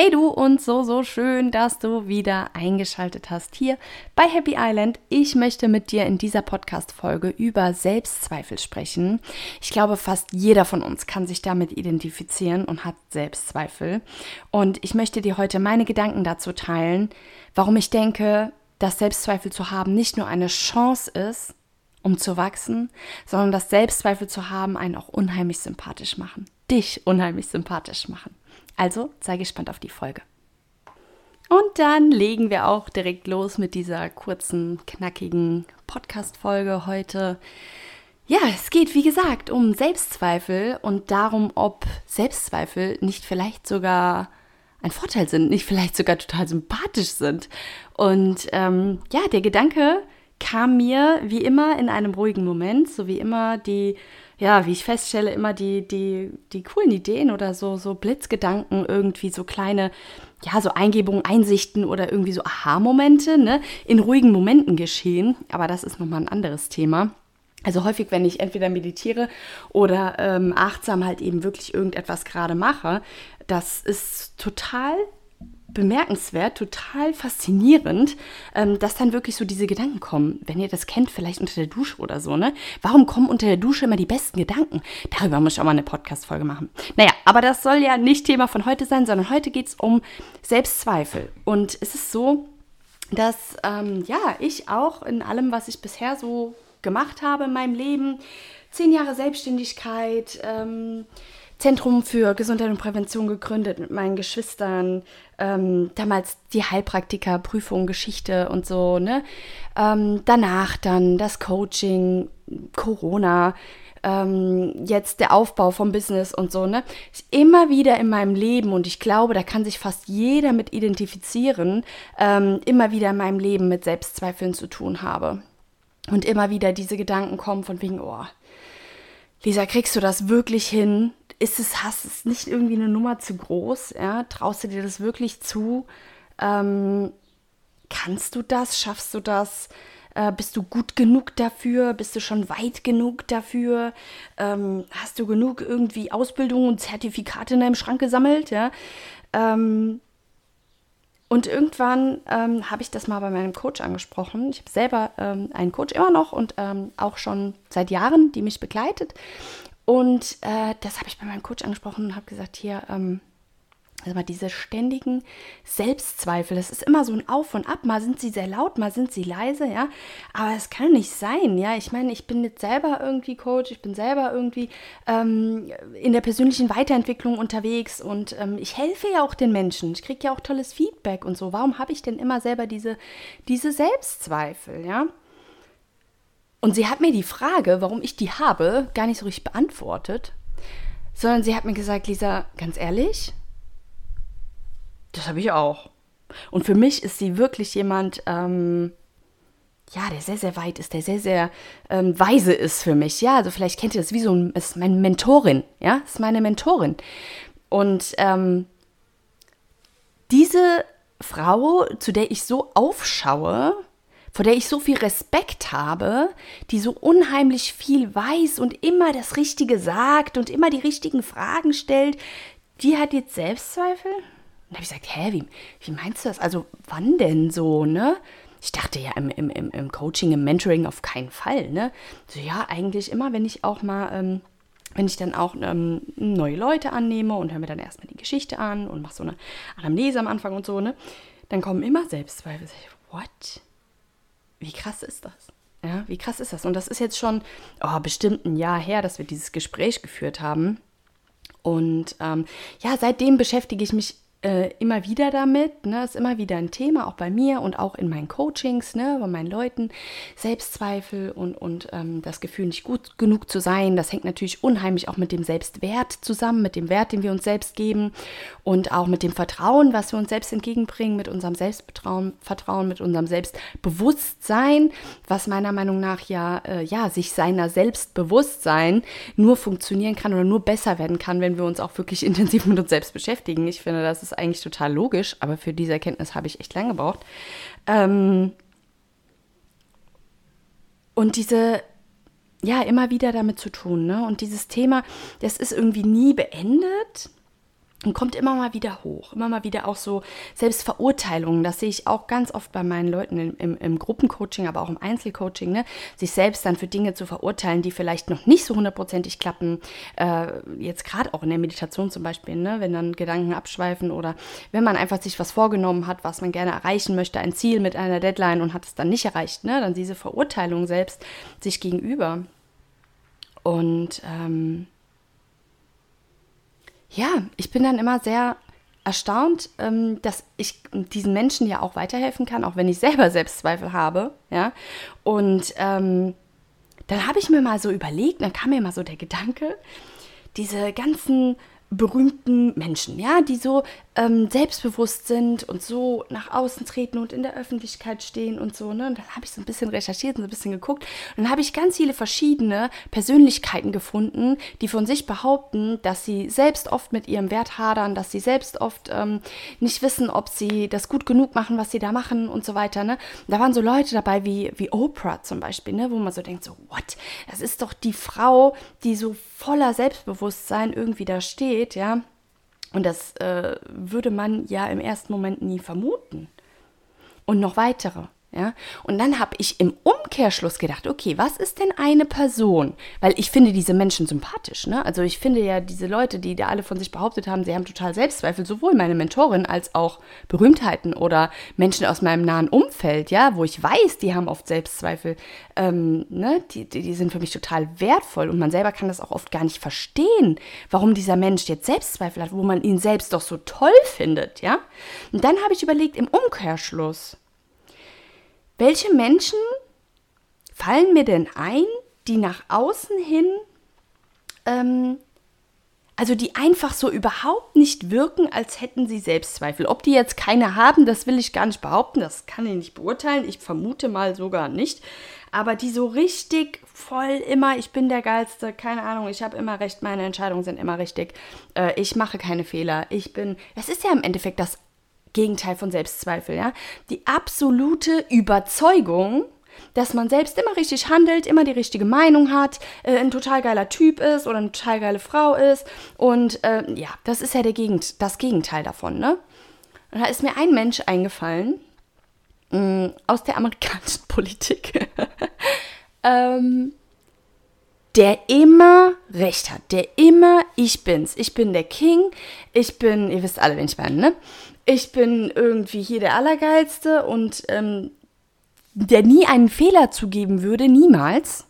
Hey du und so, so schön, dass du wieder eingeschaltet hast hier bei Happy Island. Ich möchte mit dir in dieser Podcast-Folge über Selbstzweifel sprechen. Ich glaube, fast jeder von uns kann sich damit identifizieren und hat Selbstzweifel. Und ich möchte dir heute meine Gedanken dazu teilen, warum ich denke, dass Selbstzweifel zu haben nicht nur eine Chance ist, um zu wachsen, sondern dass Selbstzweifel zu haben einen auch unheimlich sympathisch machen. Dich unheimlich sympathisch machen. Also sei gespannt auf die Folge. Und dann legen wir auch direkt los mit dieser kurzen, knackigen Podcast-Folge heute. Ja, es geht wie gesagt um Selbstzweifel und darum, ob Selbstzweifel nicht vielleicht sogar ein Vorteil sind, nicht vielleicht sogar total sympathisch sind. Und ähm, ja, der Gedanke kam mir wie immer in einem ruhigen Moment, so wie immer die ja, wie ich feststelle, immer die, die, die coolen Ideen oder so, so Blitzgedanken, irgendwie so kleine, ja, so Eingebungen, Einsichten oder irgendwie so Aha-Momente, ne, in ruhigen Momenten geschehen. Aber das ist nochmal ein anderes Thema. Also häufig, wenn ich entweder meditiere oder ähm, achtsam halt eben wirklich irgendetwas gerade mache, das ist total bemerkenswert, total faszinierend, ähm, dass dann wirklich so diese Gedanken kommen. Wenn ihr das kennt, vielleicht unter der Dusche oder so, ne? Warum kommen unter der Dusche immer die besten Gedanken? Darüber muss ich auch mal eine Podcast-Folge machen. Naja, aber das soll ja nicht Thema von heute sein, sondern heute geht es um Selbstzweifel. Und es ist so, dass ähm, ja, ich auch in allem, was ich bisher so gemacht habe in meinem Leben, zehn Jahre Selbstständigkeit, ähm, Zentrum für Gesundheit und Prävention gegründet mit meinen Geschwistern. Ähm, damals die Heilpraktikerprüfung, Geschichte und so, ne? Ähm, danach dann das Coaching, Corona, ähm, jetzt der Aufbau vom Business und so, ne? Immer wieder in meinem Leben und ich glaube, da kann sich fast jeder mit identifizieren, ähm, immer wieder in meinem Leben mit Selbstzweifeln zu tun habe. Und immer wieder diese Gedanken kommen von wegen, oh, Lisa, kriegst du das wirklich hin? Ist es, hast es nicht irgendwie eine Nummer zu groß? Ja? Traust du dir das wirklich zu? Ähm, kannst du das? Schaffst du das? Äh, bist du gut genug dafür? Bist du schon weit genug dafür? Ähm, hast du genug irgendwie Ausbildung und Zertifikate in deinem Schrank gesammelt? Ja? Ähm, und irgendwann ähm, habe ich das mal bei meinem Coach angesprochen. Ich habe selber ähm, einen Coach immer noch und ähm, auch schon seit Jahren, die mich begleitet. Und äh, das habe ich bei meinem Coach angesprochen und habe gesagt, hier, ähm, also diese ständigen Selbstzweifel, das ist immer so ein Auf und Ab. Mal sind sie sehr laut, mal sind sie leise, ja. Aber es kann nicht sein, ja. Ich meine, ich bin jetzt selber irgendwie Coach, ich bin selber irgendwie ähm, in der persönlichen Weiterentwicklung unterwegs und ähm, ich helfe ja auch den Menschen. Ich kriege ja auch tolles Feedback und so. Warum habe ich denn immer selber diese, diese Selbstzweifel, ja? Und sie hat mir die Frage, warum ich die habe, gar nicht so richtig beantwortet, sondern sie hat mir gesagt, Lisa, ganz ehrlich, das habe ich auch. Und für mich ist sie wirklich jemand, ähm, ja, der sehr, sehr weit ist, der sehr, sehr ähm, weise ist für mich. Ja, also vielleicht kennt ihr das wie so ein, ist meine Mentorin, ja, ist meine Mentorin. Und ähm, diese Frau, zu der ich so aufschaue, vor der ich so viel Respekt habe, die so unheimlich viel weiß und immer das Richtige sagt und immer die richtigen Fragen stellt, die hat jetzt Selbstzweifel? Und habe ich gesagt, hä, wie, wie meinst du das? Also wann denn so, ne? Ich dachte ja im, im, im Coaching, im Mentoring auf keinen Fall, ne? So ja, eigentlich immer, wenn ich auch mal ähm, wenn ich dann auch ähm, neue Leute annehme und höre mir dann erstmal die Geschichte an und mache so eine Anamnese am Anfang und so, ne, dann kommen immer Selbstzweifel. What? Wie krass ist das? Ja, wie krass ist das? Und das ist jetzt schon oh, bestimmt ein Jahr her, dass wir dieses Gespräch geführt haben. Und ähm, ja, seitdem beschäftige ich mich äh, immer wieder damit, ne, ist immer wieder ein Thema, auch bei mir und auch in meinen Coachings, ne, bei meinen Leuten, Selbstzweifel und, und ähm, das Gefühl, nicht gut genug zu sein, das hängt natürlich unheimlich auch mit dem Selbstwert zusammen, mit dem Wert, den wir uns selbst geben und auch mit dem Vertrauen, was wir uns selbst entgegenbringen, mit unserem Selbstvertrauen, Vertrauen, mit unserem Selbstbewusstsein, was meiner Meinung nach ja, äh, ja, sich seiner Selbstbewusstsein nur funktionieren kann oder nur besser werden kann, wenn wir uns auch wirklich intensiv mit uns selbst beschäftigen. Ich finde, das ist ist eigentlich total logisch, aber für diese Erkenntnis habe ich echt lange gebraucht. Ähm und diese, ja, immer wieder damit zu tun, ne? Und dieses Thema, das ist irgendwie nie beendet und kommt immer mal wieder hoch. Immer mal wieder auch so Selbstverurteilungen. Das sehe ich auch ganz oft bei meinen Leuten im, im, im Gruppencoaching, aber auch im Einzelcoaching. Ne? Sich selbst dann für Dinge zu verurteilen, die vielleicht noch nicht so hundertprozentig klappen. Äh, jetzt gerade auch in der Meditation zum Beispiel, ne? wenn dann Gedanken abschweifen oder wenn man einfach sich was vorgenommen hat, was man gerne erreichen möchte, ein Ziel mit einer Deadline und hat es dann nicht erreicht. Ne? Dann diese Verurteilung selbst sich gegenüber. Und ähm, ja, ich bin dann immer sehr erstaunt, ähm, dass ich diesen Menschen ja auch weiterhelfen kann, auch wenn ich selber Selbstzweifel habe. Ja, und ähm, dann habe ich mir mal so überlegt, dann kam mir mal so der Gedanke, diese ganzen berühmten Menschen, ja, die so ähm, selbstbewusst sind und so nach außen treten und in der Öffentlichkeit stehen und so. Ne? Und dann habe ich so ein bisschen recherchiert und so ein bisschen geguckt. Und dann habe ich ganz viele verschiedene Persönlichkeiten gefunden, die von sich behaupten, dass sie selbst oft mit ihrem Wert hadern, dass sie selbst oft ähm, nicht wissen, ob sie das gut genug machen, was sie da machen und so weiter. Ne? Da waren so Leute dabei wie, wie Oprah zum Beispiel, ne? wo man so denkt, so, what? Das ist doch die Frau, die so voller Selbstbewusstsein irgendwie da steht ja. Und das äh, würde man ja im ersten Moment nie vermuten. Und noch weitere. Ja? Und dann habe ich im Umkehrschluss gedacht, okay, was ist denn eine Person? Weil ich finde diese Menschen sympathisch. Ne? Also ich finde ja diese Leute, die da alle von sich behauptet haben, sie haben total Selbstzweifel, sowohl meine Mentorin als auch Berühmtheiten oder Menschen aus meinem nahen Umfeld, ja, wo ich weiß, die haben oft Selbstzweifel, ähm, ne? die, die, die sind für mich total wertvoll und man selber kann das auch oft gar nicht verstehen, warum dieser Mensch jetzt Selbstzweifel hat, wo man ihn selbst doch so toll findet, ja. Und dann habe ich überlegt, im Umkehrschluss, welche Menschen fallen mir denn ein, die nach außen hin, ähm, also die einfach so überhaupt nicht wirken, als hätten sie Selbstzweifel. Ob die jetzt keine haben, das will ich gar nicht behaupten, das kann ich nicht beurteilen. Ich vermute mal sogar nicht. Aber die so richtig voll immer, ich bin der Geilste, keine Ahnung, ich habe immer recht, meine Entscheidungen sind immer richtig, äh, ich mache keine Fehler, ich bin, das ist ja im Endeffekt das Gegenteil von Selbstzweifel, ja. Die absolute Überzeugung, dass man selbst immer richtig handelt, immer die richtige Meinung hat, äh, ein total geiler Typ ist oder eine total geile Frau ist. Und äh, ja, das ist ja der Gegend, das Gegenteil davon, ne? Und da ist mir ein Mensch eingefallen mh, mm, aus der amerikanischen Politik, ähm, der immer recht hat, der immer ich bin's. Ich bin der King, ich bin, ihr wisst alle, wen ich meine, ne? Ich bin irgendwie hier der Allergeilste und ähm, der nie einen Fehler zugeben würde, niemals.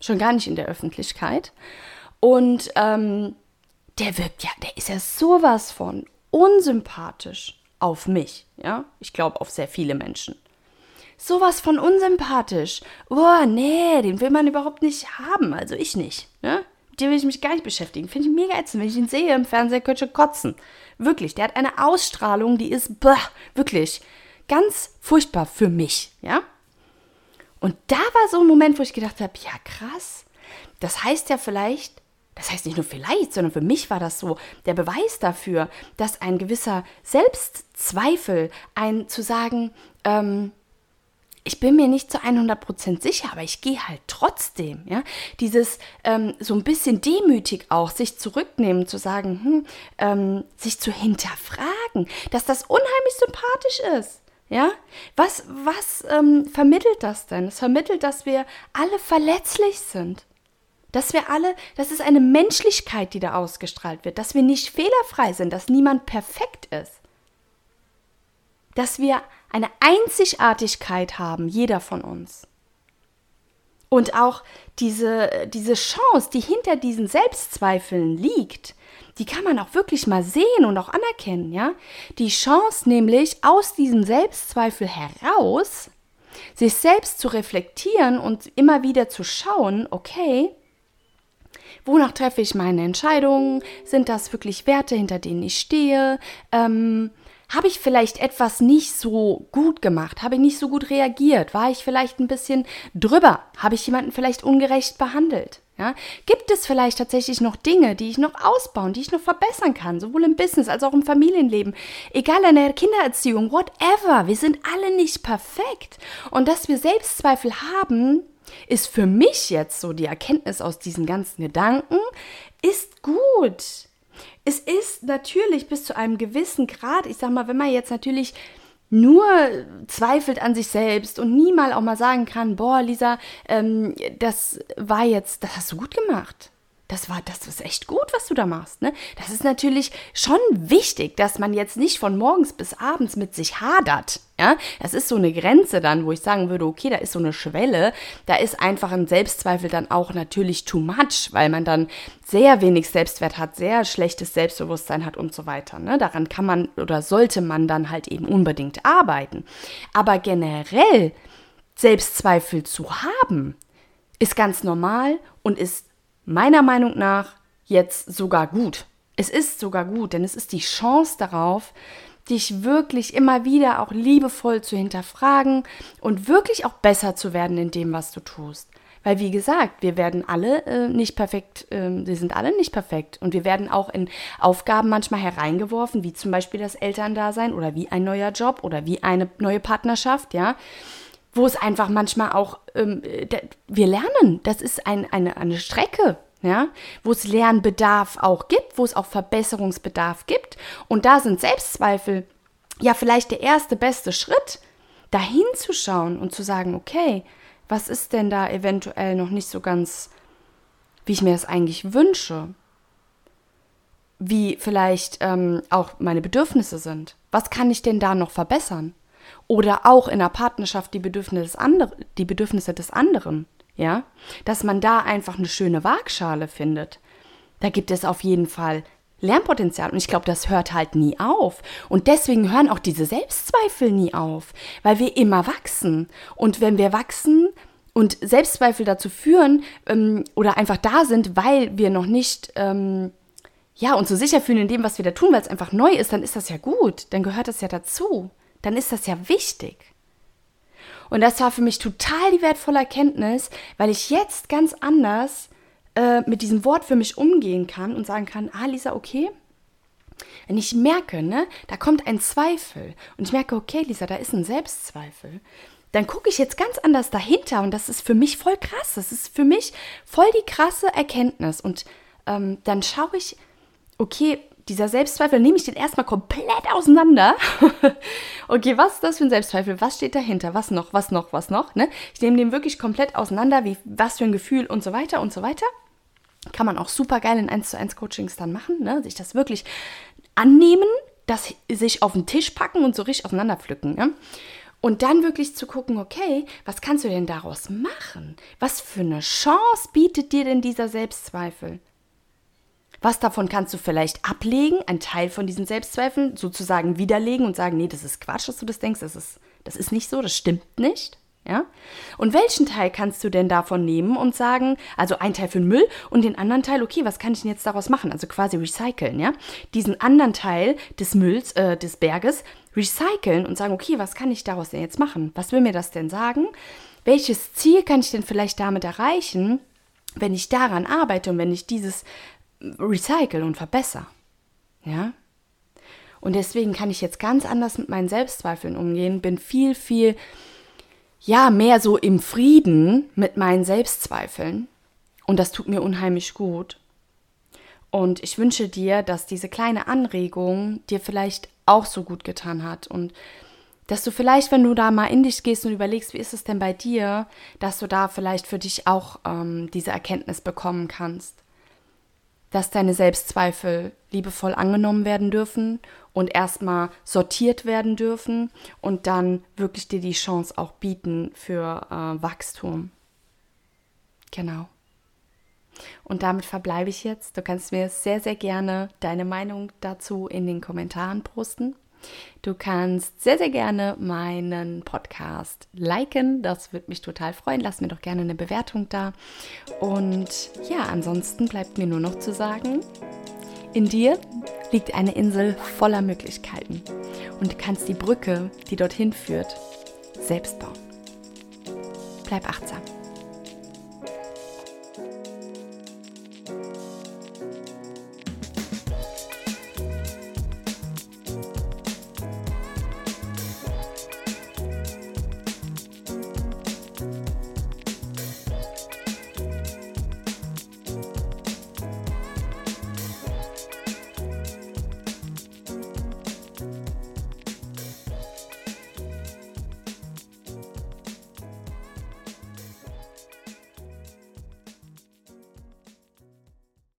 Schon gar nicht in der Öffentlichkeit. Und ähm, der wirkt ja, der ist ja sowas von unsympathisch auf mich, ja. Ich glaube auf sehr viele Menschen. Sowas von unsympathisch. Oh, nee, den will man überhaupt nicht haben. Also ich nicht, ne? Dem will ich mich gar nicht beschäftigen. Finde ich mega ätzend. Wenn ich ihn sehe im Fernseher, könnte ich kotzen. Wirklich, der hat eine Ausstrahlung, die ist bah, wirklich ganz furchtbar für mich, ja? Und da war so ein Moment, wo ich gedacht habe, ja krass, das heißt ja vielleicht, das heißt nicht nur vielleicht, sondern für mich war das so der Beweis dafür, dass ein gewisser Selbstzweifel, ein zu sagen, ähm, ich bin mir nicht zu 100% sicher, aber ich gehe halt trotzdem. Ja? Dieses ähm, so ein bisschen demütig auch, sich zurücknehmen, zu sagen, hm, ähm, sich zu hinterfragen, dass das unheimlich sympathisch ist. Ja, was, was ähm, vermittelt das denn? Es vermittelt, dass wir alle verletzlich sind dass wir alle, das ist eine Menschlichkeit, die da ausgestrahlt wird, dass wir nicht fehlerfrei sind, dass niemand perfekt ist. Dass wir eine Einzigartigkeit haben, jeder von uns. Und auch diese, diese Chance, die hinter diesen Selbstzweifeln liegt, die kann man auch wirklich mal sehen und auch anerkennen, ja? Die Chance nämlich aus diesem Selbstzweifel heraus, sich selbst zu reflektieren und immer wieder zu schauen, okay, wonach treffe ich meine Entscheidungen? Sind das wirklich Werte, hinter denen ich stehe? Ähm, habe ich vielleicht etwas nicht so gut gemacht? Habe ich nicht so gut reagiert? War ich vielleicht ein bisschen drüber? Habe ich jemanden vielleicht ungerecht behandelt? Ja? Gibt es vielleicht tatsächlich noch Dinge, die ich noch ausbauen, die ich noch verbessern kann, sowohl im Business als auch im Familienleben, egal in der Kindererziehung, whatever. Wir sind alle nicht perfekt. Und dass wir Selbstzweifel haben, ist für mich jetzt so die Erkenntnis aus diesen ganzen Gedanken, ist gut. Es ist natürlich bis zu einem gewissen Grad, ich sag mal, wenn man jetzt natürlich nur zweifelt an sich selbst und nie mal auch mal sagen kann, boah, Lisa, ähm, das war jetzt, das hast du gut gemacht das war, das ist echt gut, was du da machst. Ne? Das ist natürlich schon wichtig, dass man jetzt nicht von morgens bis abends mit sich hadert. Ja, das ist so eine Grenze dann, wo ich sagen würde, okay, da ist so eine Schwelle, da ist einfach ein Selbstzweifel dann auch natürlich too much, weil man dann sehr wenig Selbstwert hat, sehr schlechtes Selbstbewusstsein hat und so weiter. Ne? Daran kann man oder sollte man dann halt eben unbedingt arbeiten. Aber generell Selbstzweifel zu haben, ist ganz normal und ist meiner Meinung nach jetzt sogar gut. Es ist sogar gut, denn es ist die Chance darauf, dich wirklich immer wieder auch liebevoll zu hinterfragen und wirklich auch besser zu werden in dem, was du tust. Weil, wie gesagt, wir werden alle äh, nicht perfekt, äh, wir sind alle nicht perfekt. Und wir werden auch in Aufgaben manchmal hereingeworfen, wie zum Beispiel das Elterndasein oder wie ein neuer Job oder wie eine neue Partnerschaft, ja wo es einfach manchmal auch, ähm, wir lernen, das ist ein, eine, eine Strecke, ja, wo es Lernbedarf auch gibt, wo es auch Verbesserungsbedarf gibt. Und da sind Selbstzweifel ja vielleicht der erste beste Schritt, dahin zu schauen und zu sagen, okay, was ist denn da eventuell noch nicht so ganz, wie ich mir das eigentlich wünsche? Wie vielleicht ähm, auch meine Bedürfnisse sind. Was kann ich denn da noch verbessern? Oder auch in der Partnerschaft die Bedürfnisse des, andre, die Bedürfnisse des anderen. Ja, dass man da einfach eine schöne Waagschale findet. Da gibt es auf jeden Fall Lernpotenzial. Und ich glaube, das hört halt nie auf. Und deswegen hören auch diese Selbstzweifel nie auf, weil wir immer wachsen. Und wenn wir wachsen und Selbstzweifel dazu führen ähm, oder einfach da sind, weil wir noch nicht ähm, ja, uns so sicher fühlen in dem, was wir da tun, weil es einfach neu ist, dann ist das ja gut. Dann gehört das ja dazu dann ist das ja wichtig. Und das war für mich total die wertvolle Erkenntnis, weil ich jetzt ganz anders äh, mit diesem Wort für mich umgehen kann und sagen kann, ah Lisa, okay, wenn ich merke, ne, da kommt ein Zweifel und ich merke, okay, Lisa, da ist ein Selbstzweifel, dann gucke ich jetzt ganz anders dahinter und das ist für mich voll krass. Das ist für mich voll die krasse Erkenntnis. Und ähm, dann schaue ich, okay, dieser Selbstzweifel, nehme ich den erstmal komplett auseinander. okay, was ist das für ein Selbstzweifel? Was steht dahinter? Was noch? Was noch? Was noch? Ne? Ich nehme den wirklich komplett auseinander, wie, was für ein Gefühl und so weiter und so weiter. Kann man auch super geil in 1 zu 1 Coachings dann machen, ne? sich das wirklich annehmen, das sich auf den Tisch packen und so richtig auseinanderpflücken. Ne? Und dann wirklich zu gucken, okay, was kannst du denn daraus machen? Was für eine Chance bietet dir denn dieser Selbstzweifel? Was davon kannst du vielleicht ablegen, ein Teil von diesen Selbstzweifeln sozusagen widerlegen und sagen, nee, das ist Quatsch, dass du das denkst, das ist, das ist nicht so, das stimmt nicht. Ja? Und welchen Teil kannst du denn davon nehmen und sagen, also ein Teil für den Müll und den anderen Teil, okay, was kann ich denn jetzt daraus machen? Also quasi recyceln, ja? Diesen anderen Teil des Mülls, äh, des Berges recyceln und sagen, okay, was kann ich daraus denn jetzt machen? Was will mir das denn sagen? Welches Ziel kann ich denn vielleicht damit erreichen, wenn ich daran arbeite und wenn ich dieses recycle und verbessere. Ja? Und deswegen kann ich jetzt ganz anders mit meinen Selbstzweifeln umgehen, bin viel, viel, ja, mehr so im Frieden mit meinen Selbstzweifeln. Und das tut mir unheimlich gut. Und ich wünsche dir, dass diese kleine Anregung dir vielleicht auch so gut getan hat. Und dass du vielleicht, wenn du da mal in dich gehst und überlegst, wie ist es denn bei dir, dass du da vielleicht für dich auch ähm, diese Erkenntnis bekommen kannst, dass deine Selbstzweifel liebevoll angenommen werden dürfen und erstmal sortiert werden dürfen und dann wirklich dir die Chance auch bieten für äh, Wachstum. Genau. Und damit verbleibe ich jetzt. Du kannst mir sehr, sehr gerne deine Meinung dazu in den Kommentaren posten. Du kannst sehr, sehr gerne meinen Podcast liken. Das würde mich total freuen. Lass mir doch gerne eine Bewertung da. Und ja, ansonsten bleibt mir nur noch zu sagen, in dir liegt eine Insel voller Möglichkeiten. Und du kannst die Brücke, die dorthin führt, selbst bauen. Bleib achtsam.